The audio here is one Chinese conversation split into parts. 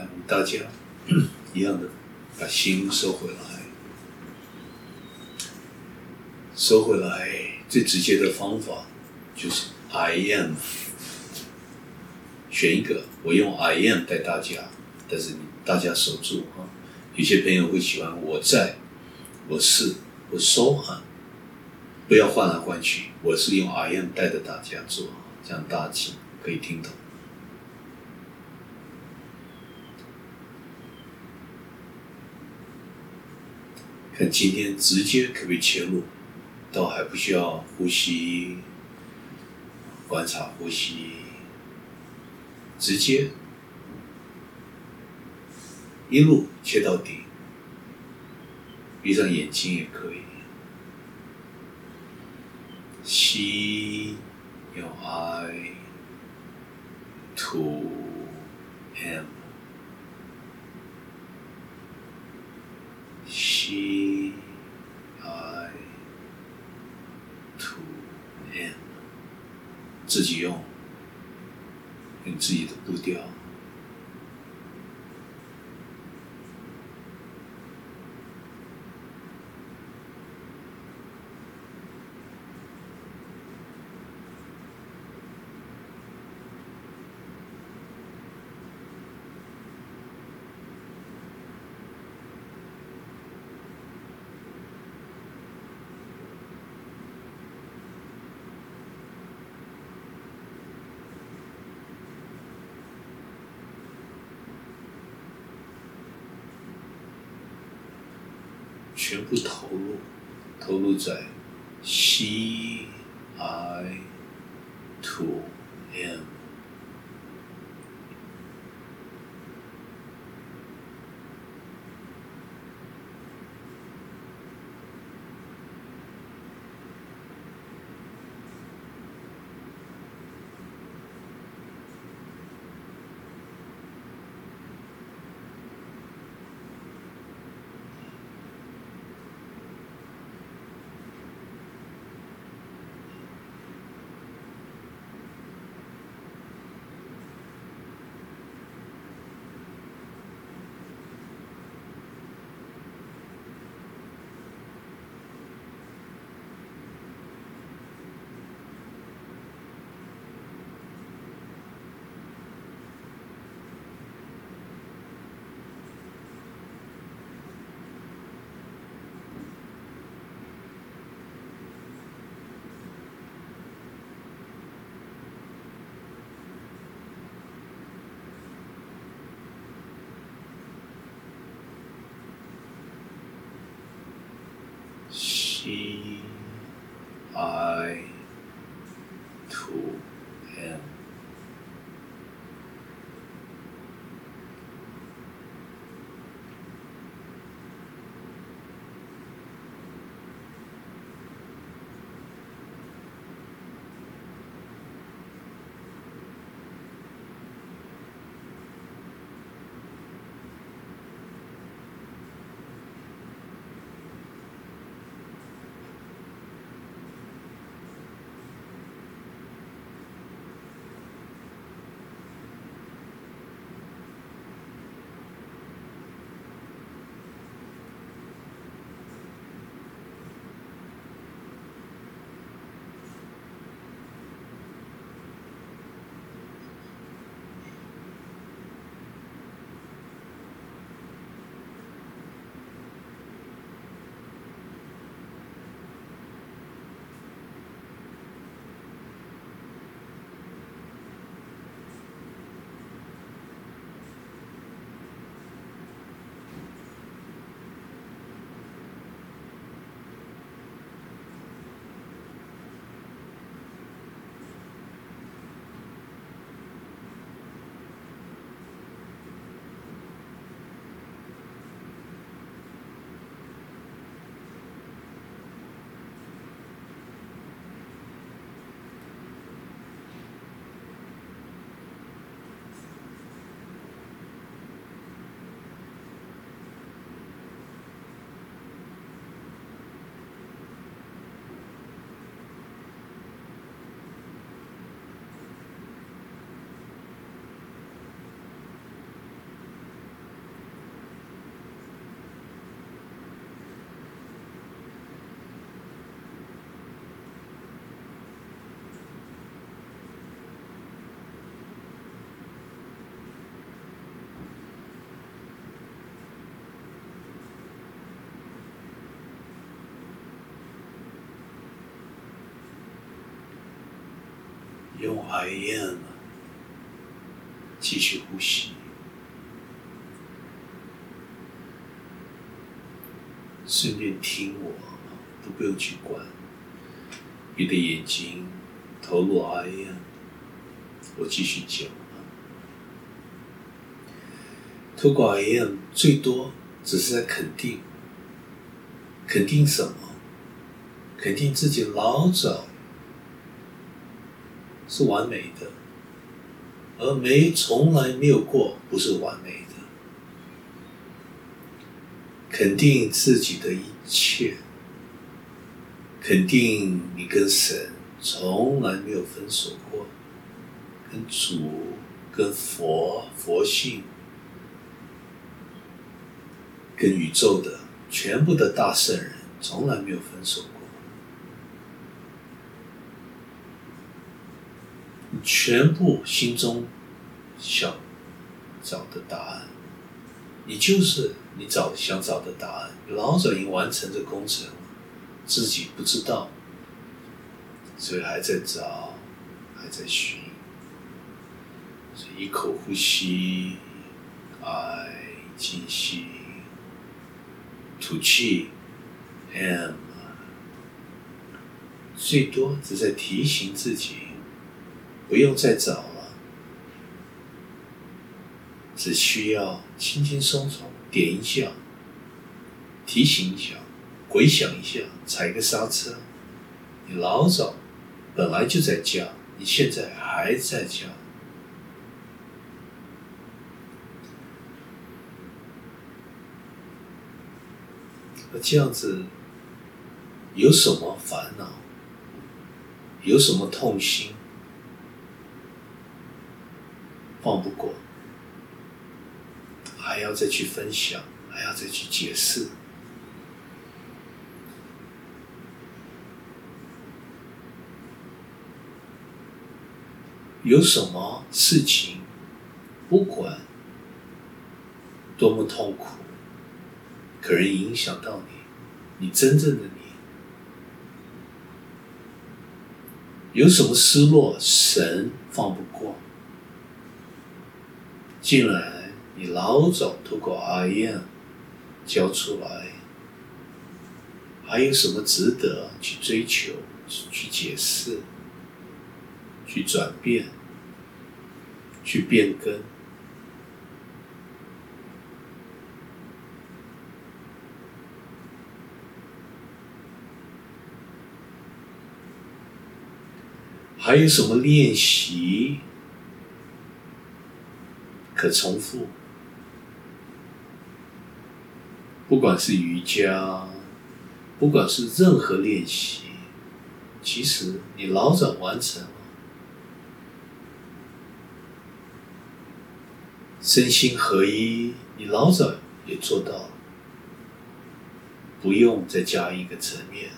来，我们大家一样的把心收回来，收回来最直接的方法就是 I am，选一个，我用 I am 带大家，但是大家守住啊。有些朋友会喜欢我在，我是，我收啊，不要换来换去，我是用 I am 带着大家做，这样大家可以听懂。但今天直接可以切入，倒还不需要呼吸，观察呼吸，直接一路切到底，闭上眼睛也可以，吸，用 I to M，she,，I to him，自己用，用自己的步调。全部投入，投入在吸 I to M。吸 I 用 I am 继续呼吸，顺便听我，都不用去管。闭着眼睛，投入 I am，我继续讲。透过 I am，最多只是在肯定，肯定什么？肯定自己老早是完美的，而没从来没有过不是完美的。肯定自己的一切，肯定你跟神从来没有分手过，跟主、跟佛、佛性、跟宇宙的全部的大圣人从来没有分手过。全部心中想找的答案，你就是你找想找的答案。老早已经完成这工程，自己不知道，所以还在找，还在寻。所以一口呼吸，爱静息，吐气，M，最多只在提醒自己。不用再找了，只需要轻轻松松点一下，提醒一下，回想一下，踩个刹车。你老早本来就在家，你现在还在家，那这样子有什么烦恼？有什么痛心？放不过，还要再去分享，还要再去解释。有什么事情，不管多么痛苦，可能影响到你，你真正的你，有什么失落，神放不过。进来，你老早透过阿燕教出来，还有什么值得去追求、去解释、去转变、去变更？还有什么练习？可重复，不管是瑜伽，不管是任何练习，其实你老早完成了，身心合一，你老早也做到，不用再加一个层面。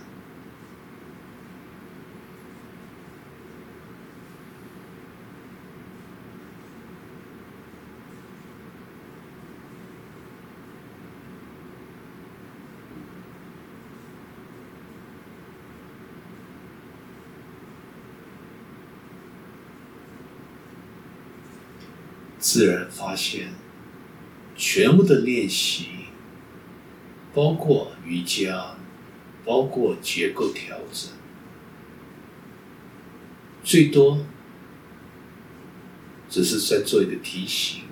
自然发现，全部的练习，包括瑜伽，包括结构调整，最多只是在做一个提醒。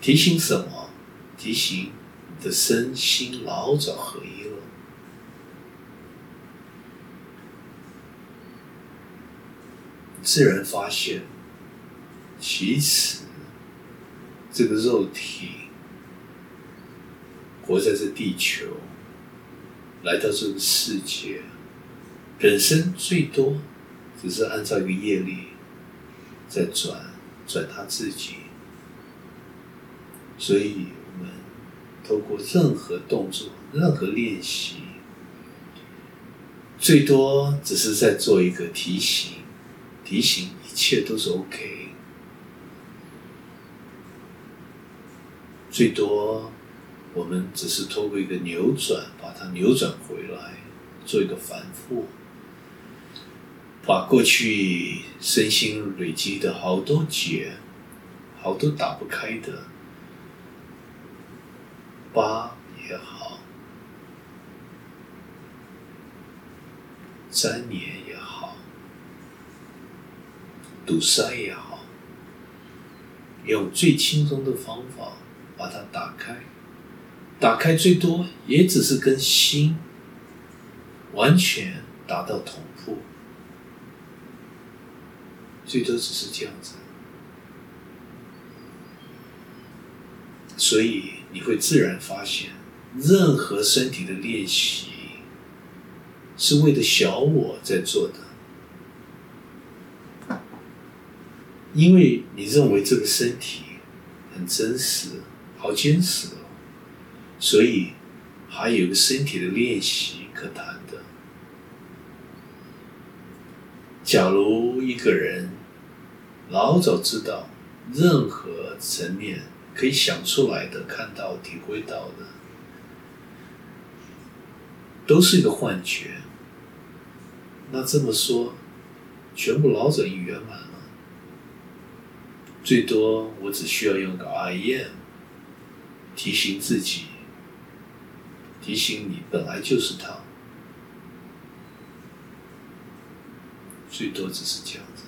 提醒什么？提醒你的身心老早合一了。自然发现。其实，这个肉体活在这地球，来到这个世界，本身最多只是按照一个业力在转转他自己，所以我们透过任何动作、任何练习，最多只是在做一个提醒，提醒一切都是 OK。最多，我们只是透过一个扭转，把它扭转回来，做一个反复。把过去身心累积的好多结，好多打不开的疤也好，粘连也好，堵塞也好，用最轻松的方法把它打开。打开最多也只是跟心完全达到同步。最多只是这样子，所以你会自然发现，任何身体的练习是为了小我在做的，因为你认为这个身体很真实、好坚实哦，所以还有个身体的练习可谈的。假如一个人。老早知道，任何层面可以想出来的、看到、体会到的，都是一个幻觉。那这么说，全部老早已圆满了。最多我只需要用个 I am，提醒自己，提醒你本来就是他，最多只是这样子。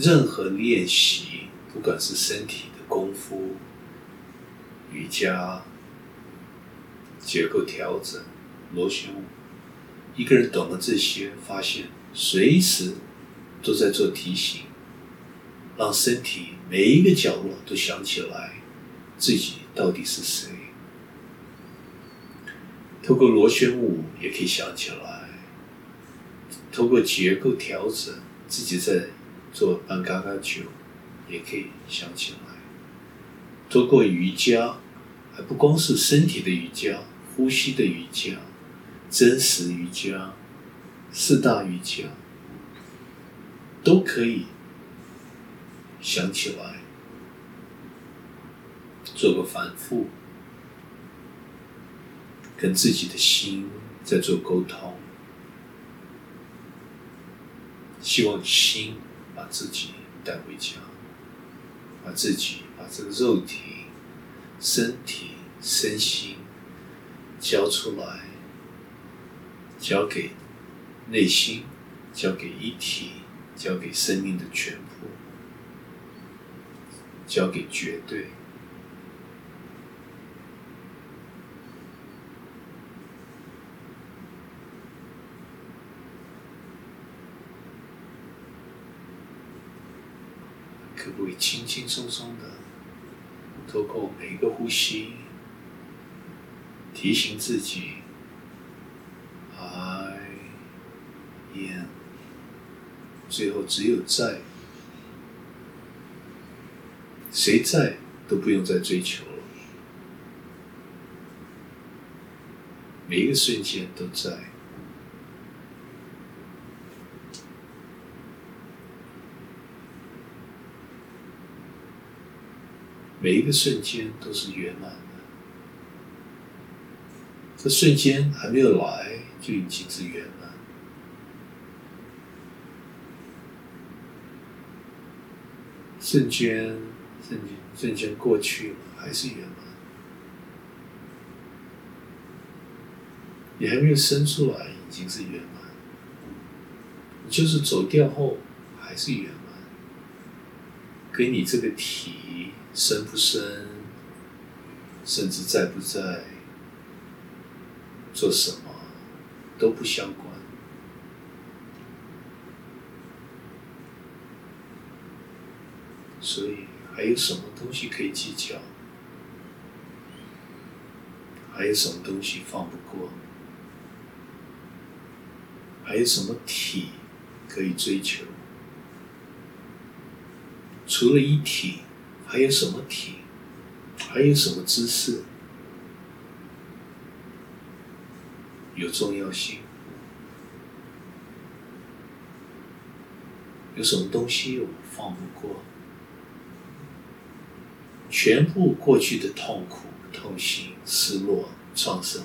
任何练习，不管是身体的功夫、瑜伽、结构调整、螺旋舞，一个人懂了这些，发现随时都在做提醒，让身体每一个角落都想起来自己到底是谁。透过螺旋舞也可以想起来，透过结构调整，自己在。做半嘎嘎球，也可以想起来。做过瑜伽，还不光是身体的瑜伽，呼吸的瑜伽，真实瑜伽，四大瑜伽，都可以想起来。做个反复，跟自己的心在做沟通，希望心。把自己带回家，把自己把这个肉体、身体、身心交出来，交给内心，交给一体，交给生命的全部，交给绝对。可不可以轻轻松松的，透过每一个呼吸，提醒自己，I am，最后只有在，谁在都不用再追求了，每一个瞬间都在。每一个瞬间都是圆满的，这瞬间还没有来，就已经是圆满。瞬间，瞬间，瞬间过去了，还是圆满。你还没有生出来，已经是圆满。就是走掉后，还是圆满。给你这个体。深不深，甚至在不在，做什么都不相关。所以还有什么东西可以计较？还有什么东西放不过？还有什么体可以追求？除了一体，还有什么体？还有什么知识有重要性？有什么东西我放不过？全部过去的痛苦、痛心、失落、创伤，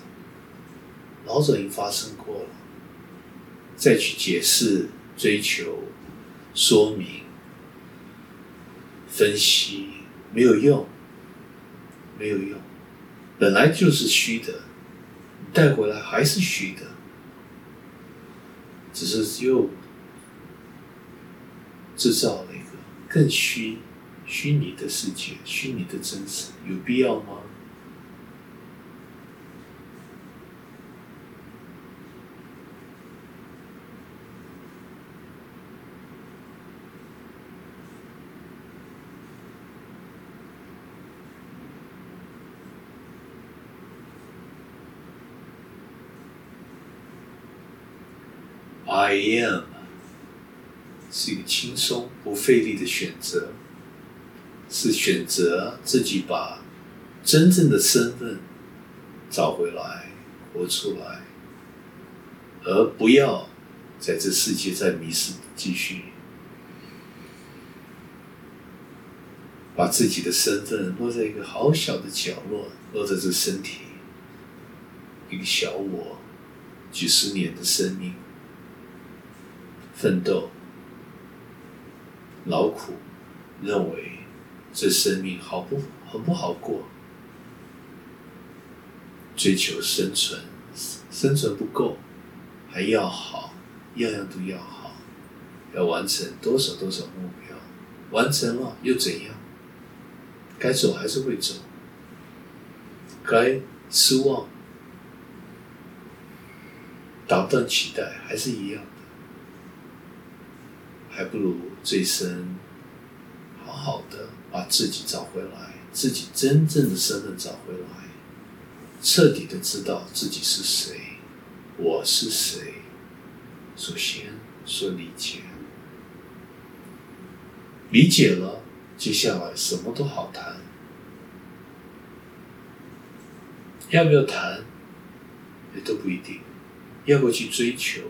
老早已经发生过了，再去解释、追求、说明、分析没有用，没有用，本来就是虚的，带回来还是虚的，只是又制造了一个更虚。虚拟的世界，虚拟的真实，有必要吗 Am 是一个轻松不费力的选择。是选择自己把真正的身份找回来、活出来，而不要在这世界再迷失，继续把自己的身份落在一个好小的角落，落在这身体，一个小我，几十年的生命奋斗、劳苦，认为。这生命好不很不好过，追求生存，生存不够，还要好，样样都要好，要完成多少多少目标，完成了又怎样？该走还是会走，该失望，达不到期待还是一样，还不如这一生好好的。把自己找回来，自己真正的身份找回来，彻底的知道自己是谁，我是谁。首先说理解，理解了，接下来什么都好谈。要不要谈，也都不一定。要不要去追求，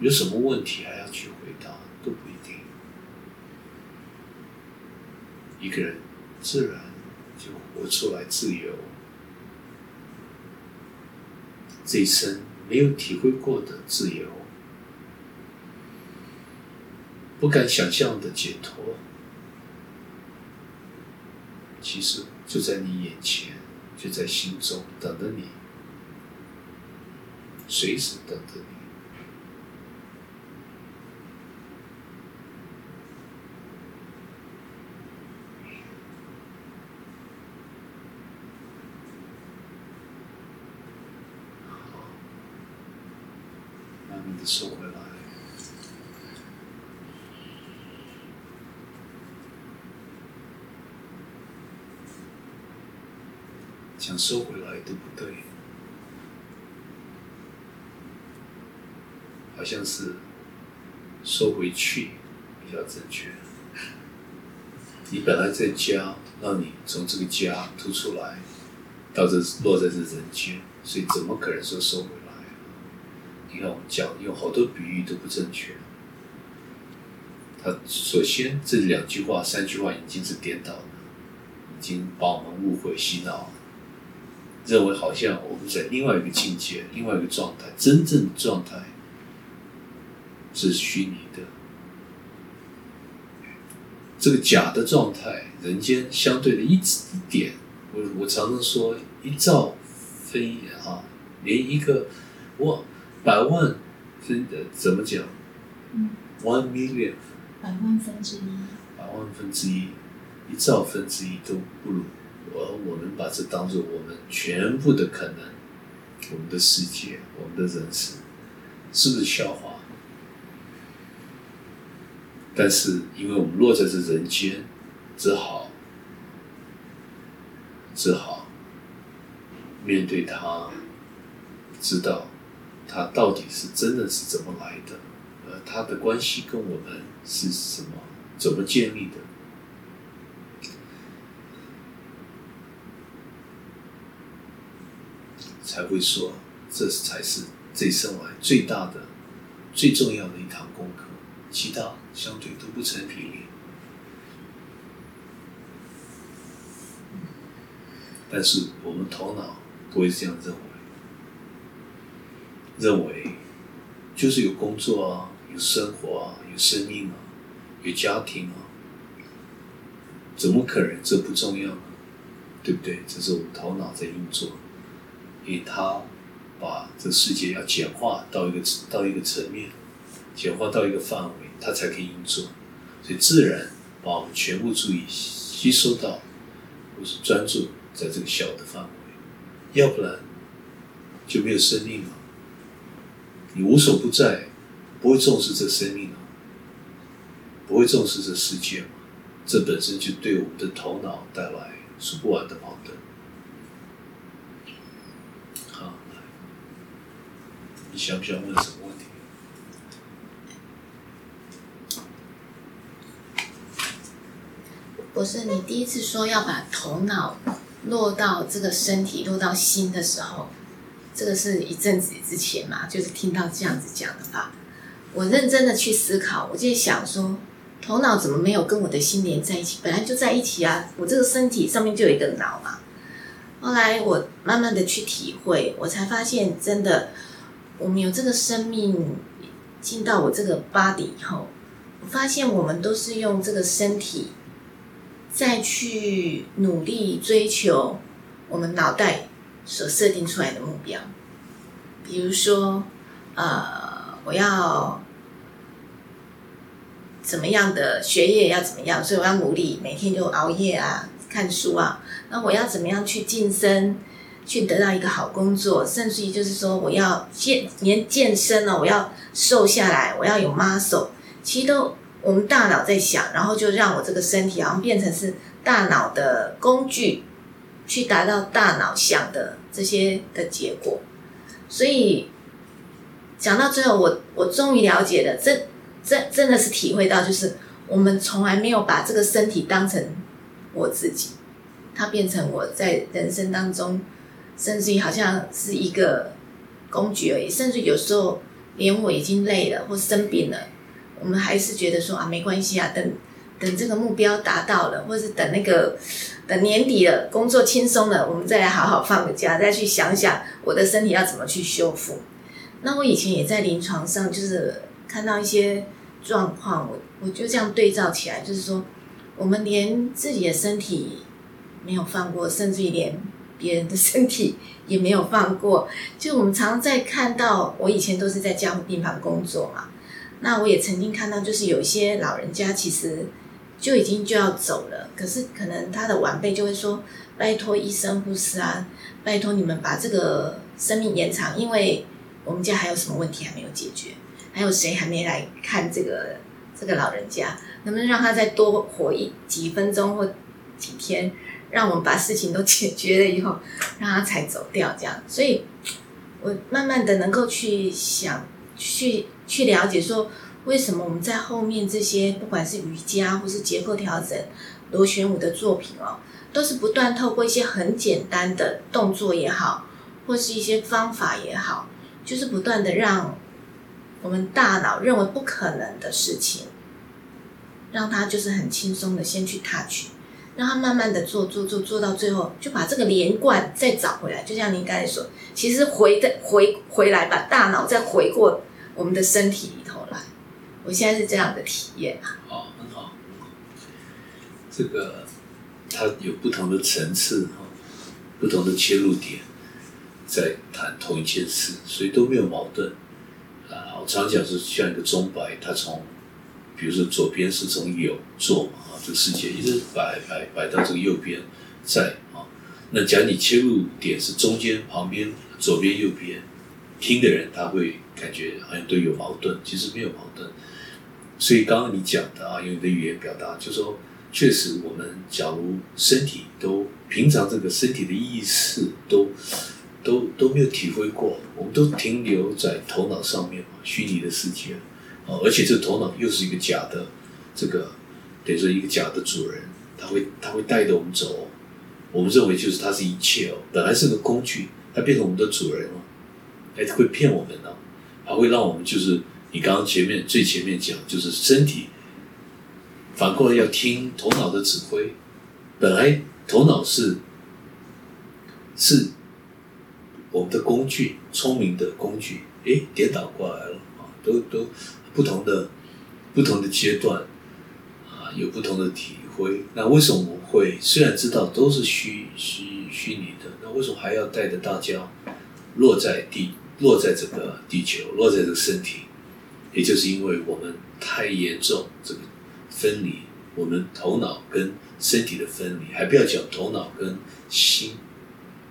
有什么问题还要去回答，都不一定。一个人自然就活出来自由，这一生没有体会过的自由，不敢想象的解脱，其实就在你眼前，就在心中等着你，随时等着你。收回来，想收回来都不对，好像是收回去比较正确。你本来在家，让你从这个家突出来，到这落在这人间，所以怎么可能说收回？你看，我们讲用好多比喻都不正确。他首先这两句话、三句话已经是颠倒了，已经把我们误会、洗脑了，认为好像我们在另外一个境界、另外一个状态，真正的状态是虚拟的。这个假的状态，人间相对的一一点，我我常常说一兆分啊，连一个我。百万分的怎么讲嗯？One million，百万分之一，百万分之一，一兆分之一都不如。我我们把这当做我们全部的可能，我们的世界，我们的人生，是不是笑话？但是因为我们落在这人间，只好，只好面对它，知道。它到底是真的是怎么来的？呃，它的关系跟我们是什么？怎么建立的？才会说，这才是这一生来最大的、最重要的一堂功课，其他相对都不成比例。但是我们头脑不会这样认为。认为就是有工作啊，有生活啊，有生命啊，有家庭啊，怎么可能这不重要呢？对不对？这是我们头脑在运作，因为它把这世界要简化到一个到一个层面，简化到一个范围，它才可以运作，所以自然把我们全部注意吸收到，或是专注。在这个小的范围，要不然就没有生命了。你无所不在，不会重视这生命了，不会重视这世界嘛？这本身就对我们的头脑带来说不完的矛盾。好，你想不想问什么问题？不是你第一次说要把头脑。落到这个身体，落到心的时候，这个是一阵子之前嘛，就是听到这样子讲的话，我认真的去思考，我就想说，头脑怎么没有跟我的心连在一起？本来就在一起啊，我这个身体上面就有一个脑嘛。后来我慢慢的去体会，我才发现，真的，我们有这个生命进到我这个 body 以后，我发现我们都是用这个身体。再去努力追求我们脑袋所设定出来的目标，比如说，呃，我要怎么样的学业要怎么样，所以我要努力，每天就熬夜啊，看书啊。那我要怎么样去晋升，去得到一个好工作，甚至于就是说，我要健连健身呢，我要瘦下来，我要有 muscle，其实都。我们大脑在想，然后就让我这个身体好像变成是大脑的工具，去达到大脑想的这些的结果。所以讲到最后，我我终于了解了，真真真的是体会到，就是我们从来没有把这个身体当成我自己，它变成我在人生当中，甚至于好像是一个工具而已。甚至有时候连我已经累了或生病了。我们还是觉得说啊，没关系啊，等等这个目标达到了，或是等那个等年底了，工作轻松了，我们再来好好放个假，再去想想我的身体要怎么去修复。那我以前也在临床上，就是看到一些状况，我我就这样对照起来，就是说，我们连自己的身体没有放过，甚至于连别人的身体也没有放过。就我们常常在看到，我以前都是在家护病房工作嘛。那我也曾经看到，就是有一些老人家其实就已经就要走了，可是可能他的晚辈就会说：“拜托医生护士啊，拜托你们把这个生命延长，因为我们家还有什么问题还没有解决，还有谁还没来看这个这个老人家，能不能让他再多活一几分钟或几天，让我们把事情都解决了以后，让他才走掉这样。”所以，我慢慢的能够去想去。去了解说，为什么我们在后面这些，不管是瑜伽或是结构调整、螺旋舞的作品哦，都是不断透过一些很简单的动作也好，或是一些方法也好，就是不断的让我们大脑认为不可能的事情，让他就是很轻松的先去 touch，让他慢慢的做做做做到最后，就把这个连贯再找回来。就像您刚才说，其实回的回回来，把大脑再回过。我们的身体，我现在是这样的体验啊。哦，很好，很好。这个它有不同的层次哈，不同的切入点，在谈同一件事，所以都没有矛盾。啊，我常讲是像一个钟摆，它从，比如说左边是从有做嘛啊，这个世界一直摆摆摆到这个右边在啊，那假你切入点是中间旁边左边右边。听的人他会感觉好像都有矛盾，其实没有矛盾。所以刚刚你讲的啊，用你的语言表达，就说确实我们假如身体都平常这个身体的意识都都都没有体会过，我们都停留在头脑上面嘛，虚拟的世界啊，而且这头脑又是一个假的，这个等于说一个假的主人，他会他会带着我们走，我们认为就是它是一切哦，本来是个工具，它变成我们的主人了，还会骗我们呢，还会让我们就是你刚刚前面最前面讲，就是身体反过来要听头脑的指挥，本来头脑是是我们的工具，聪明的工具，诶，颠倒过来了啊，都都不同的不同的阶段啊，有不同的体会。那为什么我会虽然知道都是虚虚虚拟的，那为什么还要带着大家落在地落在这个地球，落在这个身体？也就是因为我们太严重这个分离，我们头脑跟身体的分离，还不要讲头脑跟心，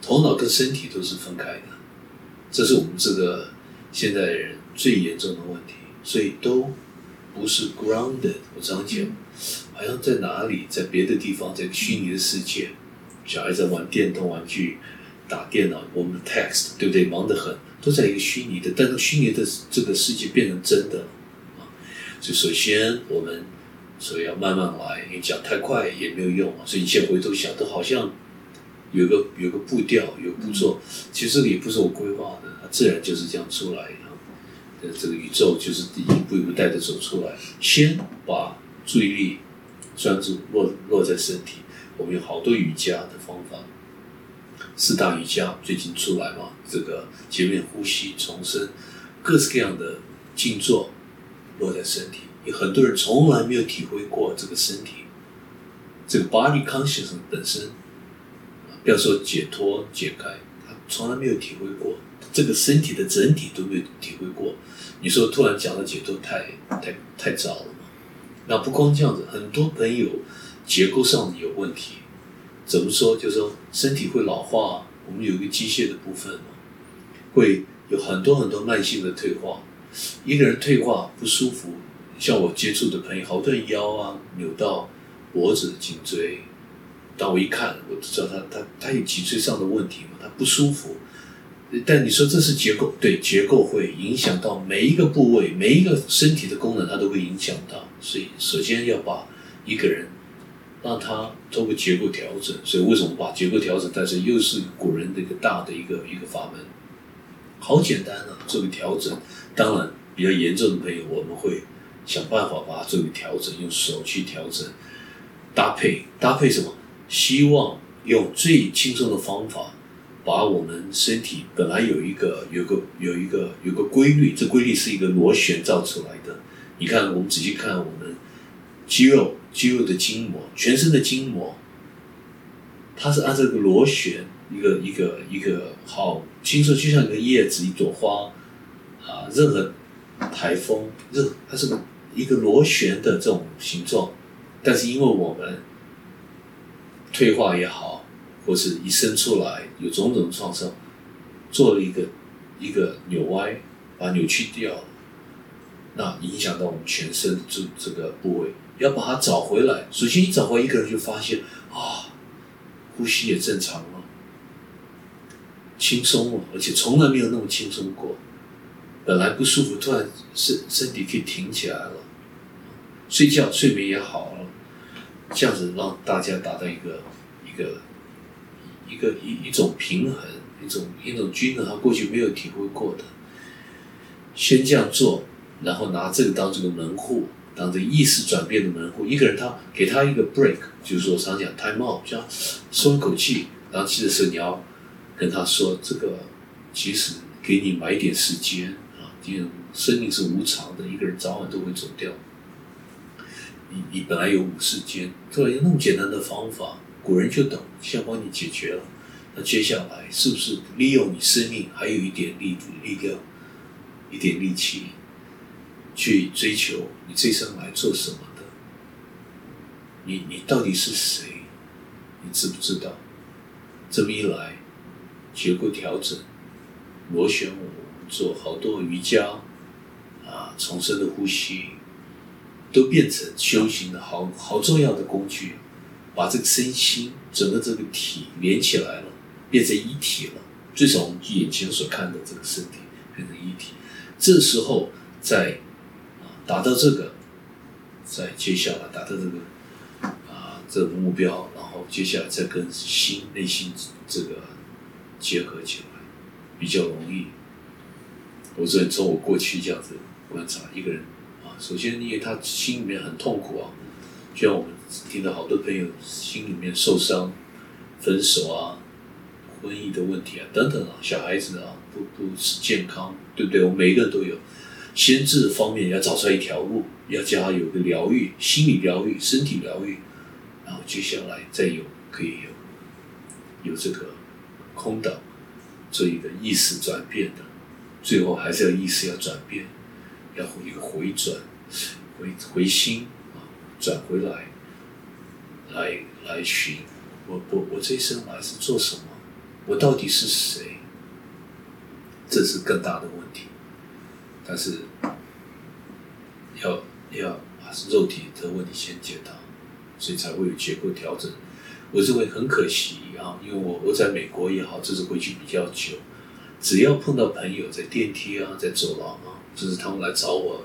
头脑跟身体都是分开的，这是我们这个现代人最严重的问题，所以都不是 grounded。我常讲，好像在哪里，在别的地方，在虚拟的世界，小孩在玩电动玩具、打电脑，我们 text 对不对？忙得很。都在一个虚拟的，但是虚拟的这个世界变成真的啊！所以首先我们所以要慢慢来，你讲太快也没有用啊。所以你现在回头想，都好像有个有个步调，有步骤。其实这个也不是我规划的，它自然就是这样出来的。这个宇宙就是一步一步带着走出来。先把注意力专注落落在身体，我们有好多瑜伽的方法。四大瑜伽最近出来嘛？这个前面呼吸重生，各式各样的静坐落在身体，有很多人从来没有体会过这个身体，这个 body consciousness 本身，不要说解脱解开，他从来没有体会过这个身体的整体都没有体会过。你说突然讲到解脱，太太太早了嘛？那不光这样子，很多朋友结构上有问题。怎么说？就是说，身体会老化，我们有一个机械的部分，会有很多很多慢性的退化。一个人退化不舒服，像我接触的朋友，好多人腰啊扭到脖子、颈椎，当我一看，我就知道他他他有脊椎上的问题嘛，他不舒服。但你说这是结构，对，结构会影响到每一个部位、每一个身体的功能，它都会影响到。所以，首先要把一个人。让他通过结构调整，所以为什么把结构调整？但是又是古人的一个大的一个一个法门，好简单啊！做个调整，当然比较严重的朋友，我们会想办法把它做个调整，用手去调整，搭配搭配什么？希望用最轻松的方法，把我们身体本来有一个有个有一个有个规律，这规律是一个螺旋造出来的。你看，我们仔细看我们肌肉。肌肉的筋膜，全身的筋膜，它是按这个螺旋，一个一个一个好，轻松就像一个叶子，一朵花，啊，任何台风，任它是个一个螺旋的这种形状，但是因为我们退化也好，或是一生出来有种种创伤，做了一个一个扭歪，把扭曲掉，那影响到我们全身这这个部位。要把它找回来，首先你找回来一个人，就发现啊，呼吸也正常了，轻松了，而且从来没有那么轻松过。本来不舒服，突然身身体可以挺起来了，睡觉睡眠也好了，这样子让大家达到一个一个一个一一种平衡，一种一种均衡，他过去没有体会过的。先这样做，然后拿这个当这个门户。当这意识转变的门户，一个人他给他一个 break，就是说常讲 time out，这样松一口气，然后其实是你要跟他说，这个其实给你买一点时间啊，因为生命是无常的，一个人早晚都会走掉。你你本来有五世间，突然用那么简单的方法，古人就懂，先帮你解决了。那接下来是不是利用你生命还有一点力力量，一点力气？去追求你这生来做什么的？你你到底是谁？你知不知道？这么一来，结构调整、螺旋舞，做好多瑜伽啊，重生的呼吸，都变成修行的好好重要的工具，把这个身心整个这个体连起来了，变成一体了。最少我们眼前所看的这个身体变成一体，这时候在。达到这个，再接下来达到这个啊这个目标，然后接下来再跟心内心这个结合起来。比较容易。我只能从我过去这样子观察一个人啊，首先因为他心里面很痛苦啊，就像我们听到好多朋友心里面受伤、分手啊、婚姻的问题啊等等啊，小孩子啊不不是健康，对不对？我们每一个人都有。心智方面要找出来一条路，要叫他有个疗愈，心理疗愈、身体疗愈，然后接下来再有可以有有这个空岛这一个意识转变的，最后还是要意识要转变，要一个回转、回回心啊，转回来，来来寻我我我这一生我还是做什么？我到底是谁？这是更大的问题。但是要要把肉体的问题先解答，所以才会有结构调整。我认为很可惜啊，因为我我在美国也好，这次回去比较久，只要碰到朋友在电梯啊，在走廊啊，甚至他们来找我，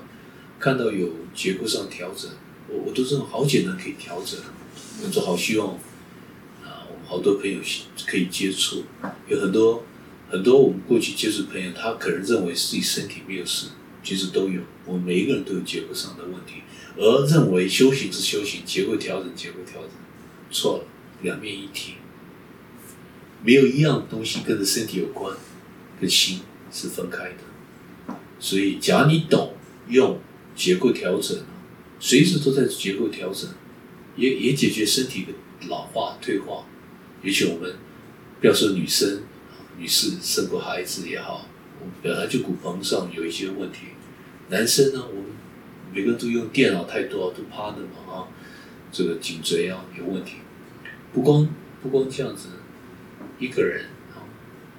看到有结构上调整，我我都认为好简单可以调整。我就好希望啊，我们好多朋友可以接触，有很多。很多我们过去接触朋友，他可能认为自己身体没有事，其实都有。我们每一个人都有结构上的问题，而认为修行是修行，结构调整，结构调整，错了，两面一体，没有一样东西跟着身体有关，跟心是分开的。所以，假如你懂用结构调整，随时都在结构调整，也也解决身体的老化退化。也许我们不要说女生。女士生过孩子也好，我们本来就骨盆上有一些问题。男生呢，我们每个人都用电脑太多，都趴的嘛啊，这个颈椎啊有问题。不光不光这样子，一个人啊，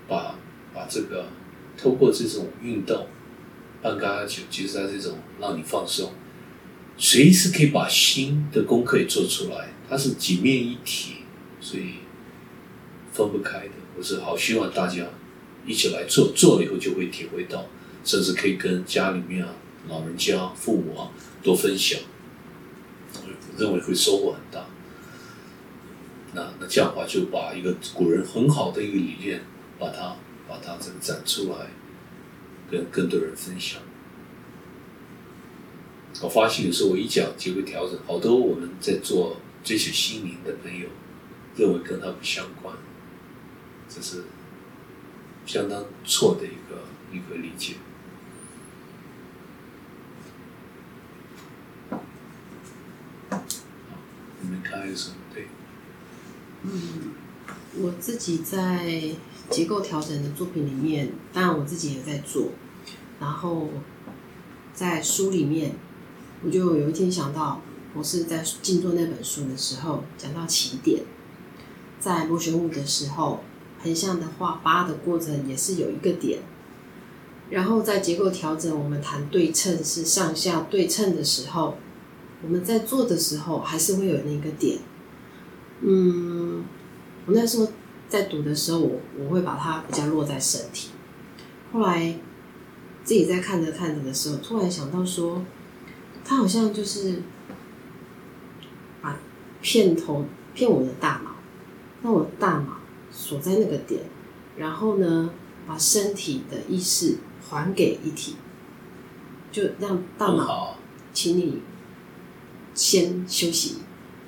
把把这个透过这种运动，半高压球，其实它是一种让你放松，随时可以把心的功课也做出来。它是几面一体，所以分不开的。我是好希望大家一起来做，做了以后就会体会到，甚至可以跟家里面啊、老人家、父母啊多分享，我认为会收获很大。那那这样的话，就把一个古人很好的一个理念，把它把它这个展出来，跟更多人分享。我发现有时候我一讲就会调整，好多我们在做追求心灵的朋友，认为跟他不相关。这是相当错的一个一个理解。你们看有什么？嗯，我自己在结构调整的作品里面，当然我自己也在做。然后在书里面，我就有一天想到，我是在静坐那本书的时候讲到起点，在螺旋舞的时候。横向的画八的过程也是有一个点，然后在结构调整，我们谈对称是上下对称的时候，我们在做的时候还是会有那个点。嗯，我那时候在读的时候，我我会把它比较落在身体。后来自己在看着看着的时候，突然想到说，他好像就是把片头骗我的大脑，那我大脑。锁在那个点，然后呢，把身体的意识还给一体，就让大脑，请你先休息，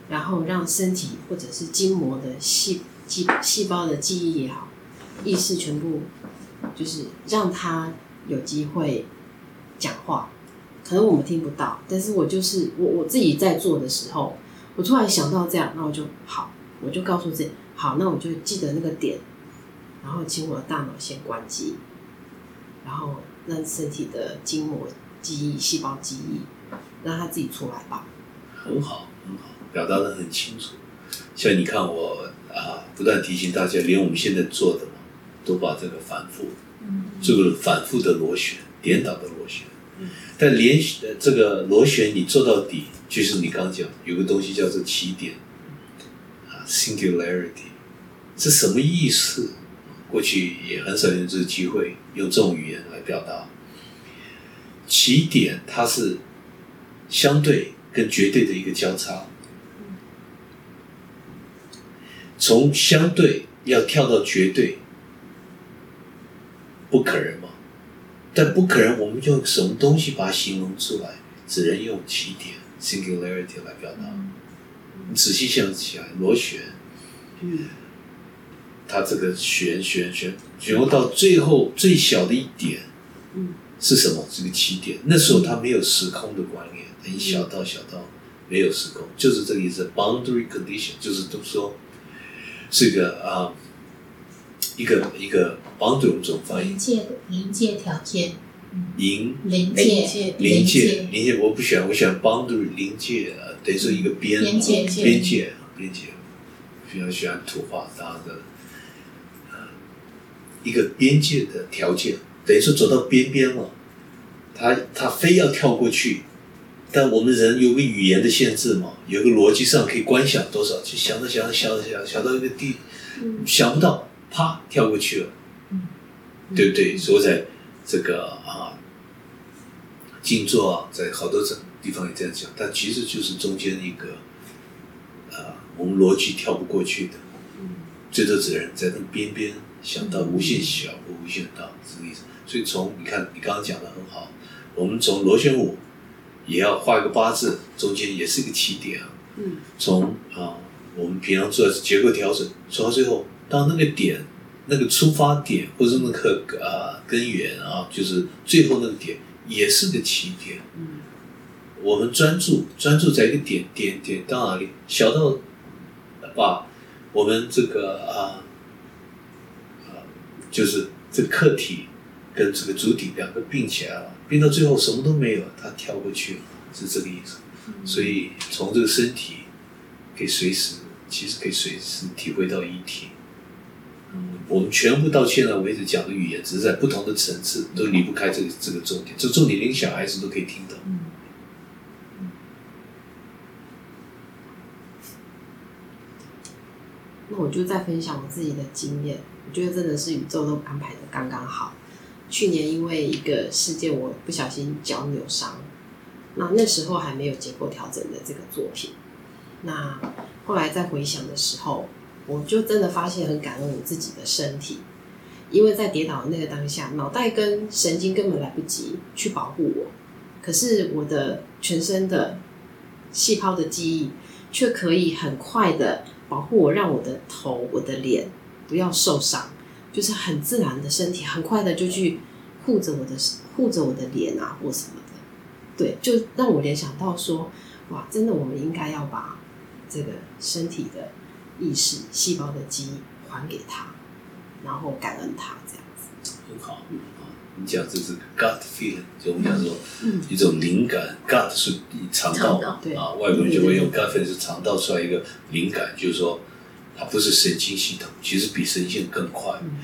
然后让身体或者是筋膜的细细细胞的记忆也好，意识全部就是让它有机会讲话，可能我们听不到，但是我就是我我自己在做的时候，我突然想到这样，那我就好，我就告诉自己。好，那我就记得那个点，然后请我的大脑先关机，然后让身体的筋膜记忆、细胞记忆，让它自己出来吧。很好，很好，表达的很清楚。像你看我，不断提醒大家，连我们现在做的嘛，都把这个反复，这个反复的螺旋、颠倒的螺旋，但连续这个螺旋你做到底，就是你刚讲有个东西叫做起点啊，singularity。是什么意思？过去也很少有这个机会用这种语言来表达。起点它是相对跟绝对的一个交叉，从相对要跳到绝对，不可能嘛。但不可能，我们用什么东西把它形容出来？只能用起点 （singularity） 来表达。你仔细想起来，螺旋，嗯它这个旋旋旋旋入到最后最小的一点嗯是什么？这个起点。那时候它没有时空的观念，等于小到小到没有时空，就是这个意思。boundary condition 就是都说是一个啊、一个一个 boundary 我们怎么翻译临？界临界条件，临？临临界界。临界，临界我不喜欢，我喜欢 boundary 临界，呃等于说一个边边界边界边界，比较喜欢土话，大家的呃一个边界的条件，等于说走到边边了，他他非要跳过去，但我们人有个语言的限制嘛，有个逻辑上可以观想多少，就想着想着想着想想到一个地，嗯想不到，啪跳过去了，对不对？所以在这个啊，静坐啊，在好多地方也这样讲，但其实就是中间一个呃，我们逻辑跳不过去的，最多只能在那边边想到无限小或无限大，这个意思。所以从你看，你刚刚讲的很好，我们从螺旋舞也要画一个八字，中间也是一个起点啊。嗯从啊，我们平常做的是结构调整，做到最后到那个点，那个出发点或者那个啊根源啊，就是最后那个点，也是个起点。嗯我们专注专注在一个点点点到哪里，小到把我们这个啊啊，就是这个客体跟这个主体两个并起来了，并到最后什么都没有，他跳过去了，是这个意思。所以从这个身体可以随时，其实可以随时体会到一体。我们全部到现在为止讲的语言，只是在不同的层次，都离不开这个这个重点。这重点连小孩子都可以听懂。嗯那我就再分享我自己的经验，我觉得真的是宇宙都安排的刚刚好。去年因为一个事件，我不小心脚扭伤，那那时候还没有结构调整的这个作品。那后来在回想的时候，我就真的发现很感恩我自己的身体，因为在跌倒的那个当下，脑袋跟神经根本来不及去保护我，可是我的全身的细胞的记忆却可以很快的保护我，让我的头、我的脸不要受伤，就是很自然的身体，很快的就去护着我的护着我的脸啊或什么的，对，就让我联想到说，哇，真的我们应该要把这个身体的意识、细胞的记忆还给他，然后感恩他这样子。很好啊！你讲这是 gut feeling，就我们讲说嗯一种灵感，gut 是肠道肠道对啊，外国人就会用 gut feeling 是肠道出来一个灵感，就是说它不是神经系统，其实比神经更快。嗯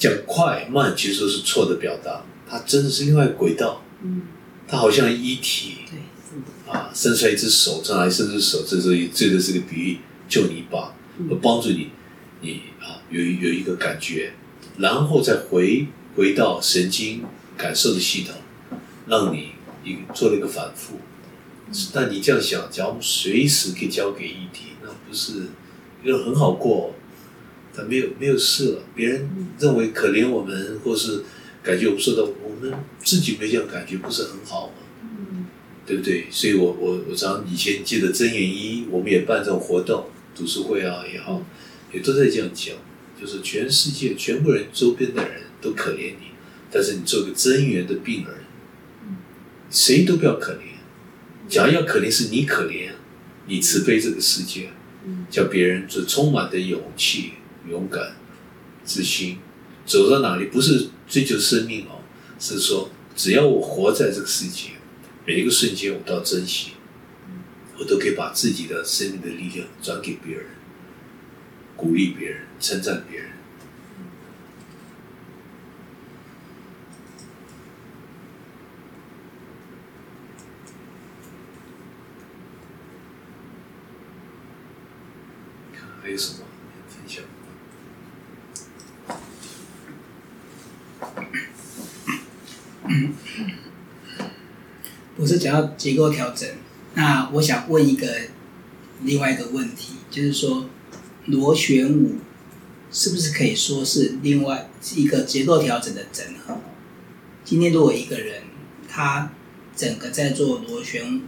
讲快慢其实都是错的表达，它真的是另外一个轨道，嗯，它好像一体对，啊，伸出来一只手，这来伸只手，这是这个是个比喻，救你一把，我帮助你，你啊有有一个感觉，然后再回回到神经感受的系统，让你一做了一个反复。但你这样想，假如随时可以交给一体，那不是因为很好过，但没有没有事了，别人认为可怜我们，或是感觉我们受到，我们自己没这样感觉，不是很好吗？嗯对不对？所以我我我常以前记得真言一，我们也办这种活动，读书会啊也好，也都在这样讲，就是全世界全部人周边的人都可怜你，但是你做个真言的病人，谁都不要可怜。假如要可怜，是你可怜，你慈悲这个世界，嗯叫别人就充满的勇气、勇敢、自信，走到哪里不是追求生命哦，是说只要我活在这个世界，每一个瞬间我都要珍惜，我都可以把自己的生命的力量转给别人，鼓励别人，称赞别人。看还有什么分享？我是讲到结构调整，那我想问一个另外一个问题，就是说螺旋舞是不是可以说是另外是一个结构调整的整合？今天如果一个人他整个在做螺旋舞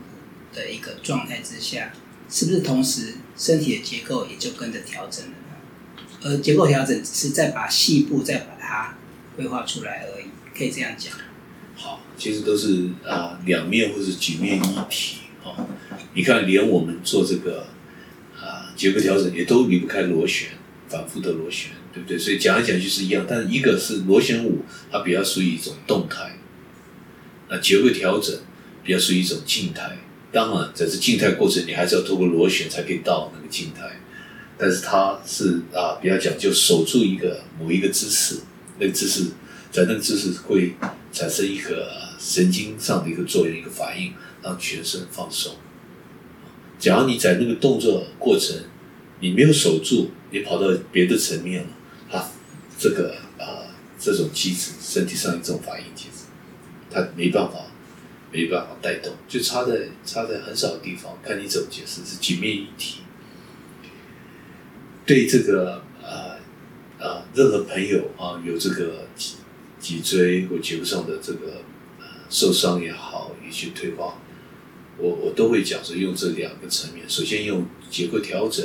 的一个状态之下，是不是同时身体的结构也就跟着调整了？而结构调整只是再把细部再把它规划出来而已，可以这样讲。好，其实都是啊两面或是几面一体啊。你看，连我们做这个啊结构调整也都离不开螺旋，反复的螺旋，对不对？所以讲来讲去是一样，但是一个是螺旋舞，它比较属于一种动态；那结构调整比较属于一种静态。当然，在这静态过程，你还是要透过螺旋才可以到那个静态。但是它是啊比较讲究守住一个某一个姿势，那个姿势在那个姿势会产生一个神经上的一个作用，一个反应，让全身放松。假如你在那个动作过程你没有守住，你跑到别的层面了，它这个啊这种机制，身体上一种反应机制，它没办法没办法带动，就差在差在很少的地方，看你怎么解释，是几面一体。对这个呃呃任何朋友啊有这个脊脊椎或脊柱上的这个呃受伤也好，一些退化，我我都会讲说用这两个层面，首先用结构调整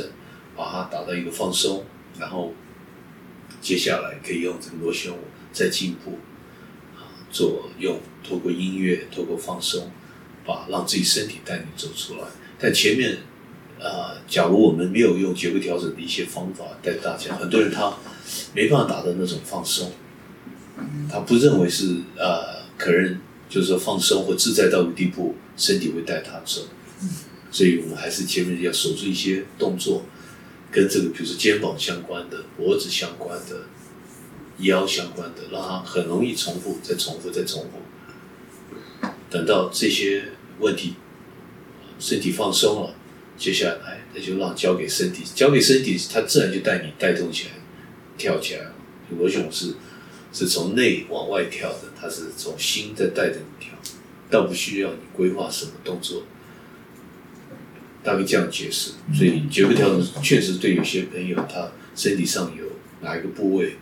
把它达到一个放松，然后接下来可以用这个螺旋舞再进一步啊做用透过音乐透过放松，把让自己身体带你走出来，但前面。呃，假如我们没有用结构调整的一些方法带大家，很多人他没办法达到那种放松，他不认为是呃，可能就是说放松或自在到个地步，身体会带他走。所以我们还是前面要守住一些动作，跟这个比如说肩膀相关的、脖子相关的、腰相关的，让他很容易重复、再重复、再重复。等到这些问题身体放松了。接下来，那就让交给身体，交给身体，它自然就带你带动起来，跳起来了。罗雄是是从内往外跳的，它是从心在带着你跳，倒不需要你规划什么动作。大概这样解释，所以结构调整确实对有些朋友他身体上有哪一个部位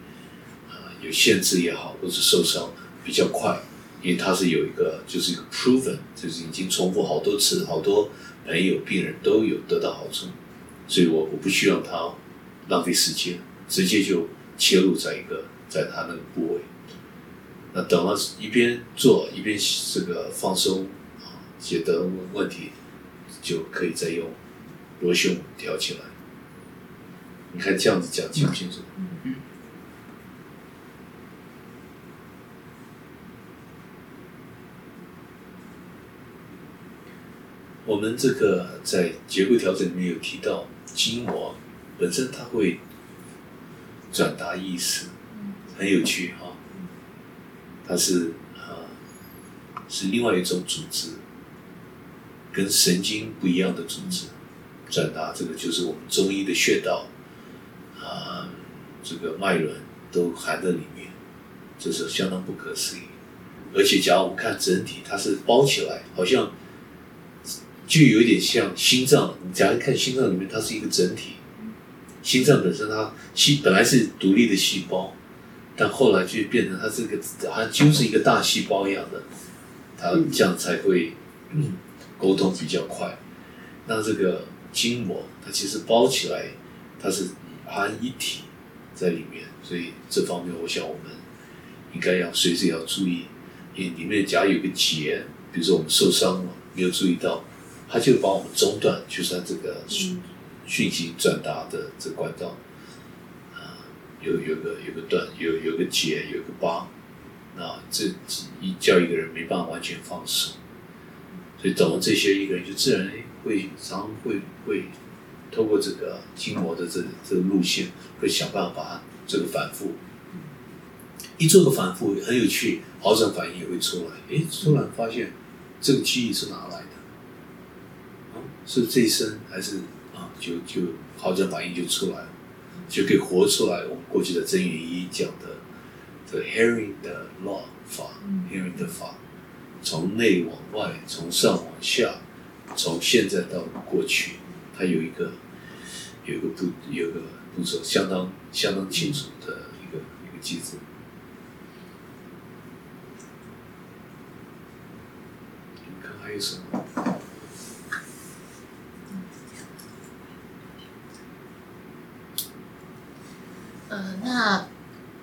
啊有限制也好，或者受伤比较快，因为它是有一个就是一个 proven，就是已经重复好多次好多。朋友、病人都有得到好处，所以我我不需要他浪费时间，直接就切入在一个在他那个部位。那等了一边做一边这个放松啊，解得问题，就可以再用螺旋调起来。你看这样子讲清不清楚？嗯。我们这个在结构调整里面有提到，筋膜本身它会转达意识，很有趣哈。它是啊，是另外一种组织，跟神经不一样的组织，转达这个就是我们中医的穴道啊，这个脉轮都含在里面，这是相当不可思议。而且，假如我们看整体，它是包起来，好像。就有点像心脏，你假如看心脏里面，它是一个整体。心脏本身它细本来是独立的细胞，但后来就变成它这个好像就是一个大细胞一样的，它这样才会沟通比较快。那这个筋膜它其实包起来，它是含一体在里面，所以这方面我想我们应该要随时要注意，因为里面假如有个结，比如说我们受伤了没有注意到。它就把我们中断，就是它这个讯息转达的这管道，啊，有有个有个断，有有个结，有个疤，那这一叫一个人没办法完全放手，所以懂了这些，一个人就自然会常会会透过这个筋膜的这这个路线，会想办法把这个反复，一做个反复很有趣，好转反应也会出来，诶，突然发现这个记忆是哪来的？是这一生还是啊？就就好转反应就出来了，就可以活出来。我们过去的真元一讲的这 hearing 的 law 法，hearing 的法，从内往外，从上往下，从现在到过去，它有一个有一个步有一个步骤，相当相当清楚的一个一个机制。你看还有什么？呃，那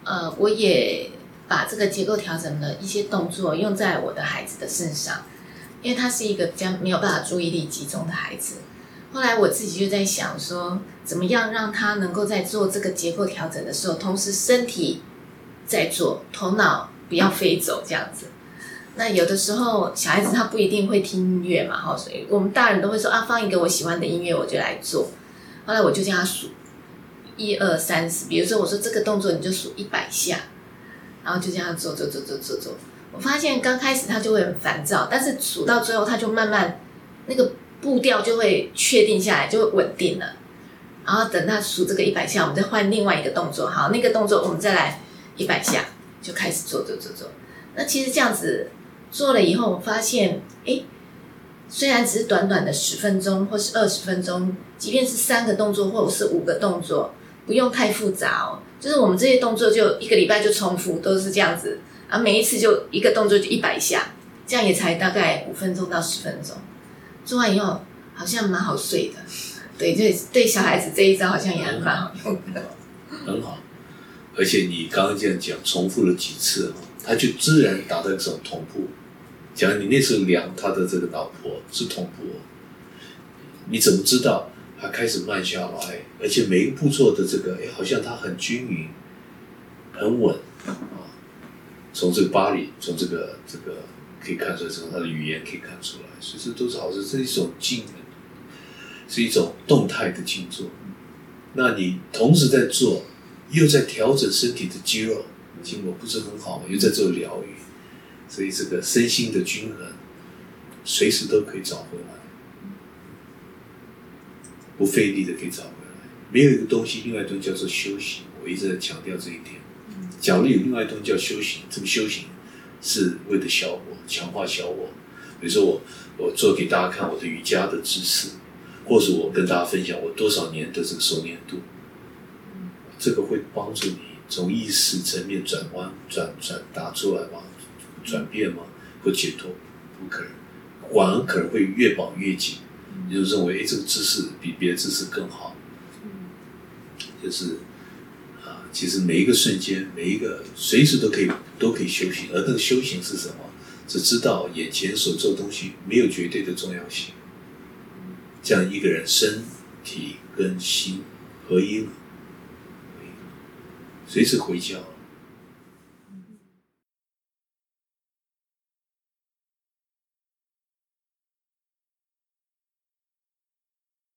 呃，我也把这个结构调整的一些动作用在我的孩子的身上，因为他是一个比较没有办法注意力集中的孩子。后来我自己就在想说，怎么样让他能够在做这个结构调整的时候，同时身体在做，头脑不要飞走这样子。那有的时候小孩子他不一定会听音乐嘛，哈，所以我们大人都会说啊，放一个我喜欢的音乐，我就来做。后来我就叫他数一二三四，比如说我说这个动作你就数一百下，然后就这样做做做做做做。我发现刚开始他就会很烦躁，但是数到最后他就慢慢那个步调就会确定下来，就会稳定了。然后等他数这个一百下，我们再换另外一个动作，好，那个动作我们再来一百下，就开始做做做做。那其实这样子做了以后，我发现，哎，虽然只是短短的十分钟或是二十分钟，即便是三个动作或者是五个动作，不用太复杂哦。就是我们这些动作就一个礼拜就重复，都是这样子啊，每一次就一个动作就一百下，这样也才大概五分钟到十分钟。做完以后好像蛮好睡的，对，对，对小孩子这一招好像也还蛮好用的。很好，而且你刚刚这样讲，重复了几次，他就自然达到一种同步。假如你那时候量他的这个脑波是同步，你怎么知道他开始慢下来？而且每一步骤的这个，哎，好像他很均匀、很稳啊。从这个巴黎，从这个这个可以看出来，从他的语言可以看出来，所以这都是好像是一种静，是一种动态的静坐。那你同时在做，又在调整身体的肌肉，筋膜不是很好吗？又在做疗愈，所以这个身心的均衡，随时都可以找回来，不费力的可以找回来。没有一个东西，另外一东西叫做修行。我一直在强调这一点。假如有另外一东西叫修行，这个修行是为了小我，强化小我。比如说我我做给大家看我的瑜伽的姿势。或是我跟大家分享我多少年的这个熟练度，这个会帮助你从意识层面转弯、转转打出来吗？转变吗？或解脱？不可能，反而可能会越绑越紧。你就认为，哎，这个姿势比别的姿势更好。就是啊，其实每一个瞬间，每一个随时都可以都可以修行，而那个修行是什么？只知道眼前所做的东西没有绝对的重要性。这样一个人身体跟心合一了，随时回教。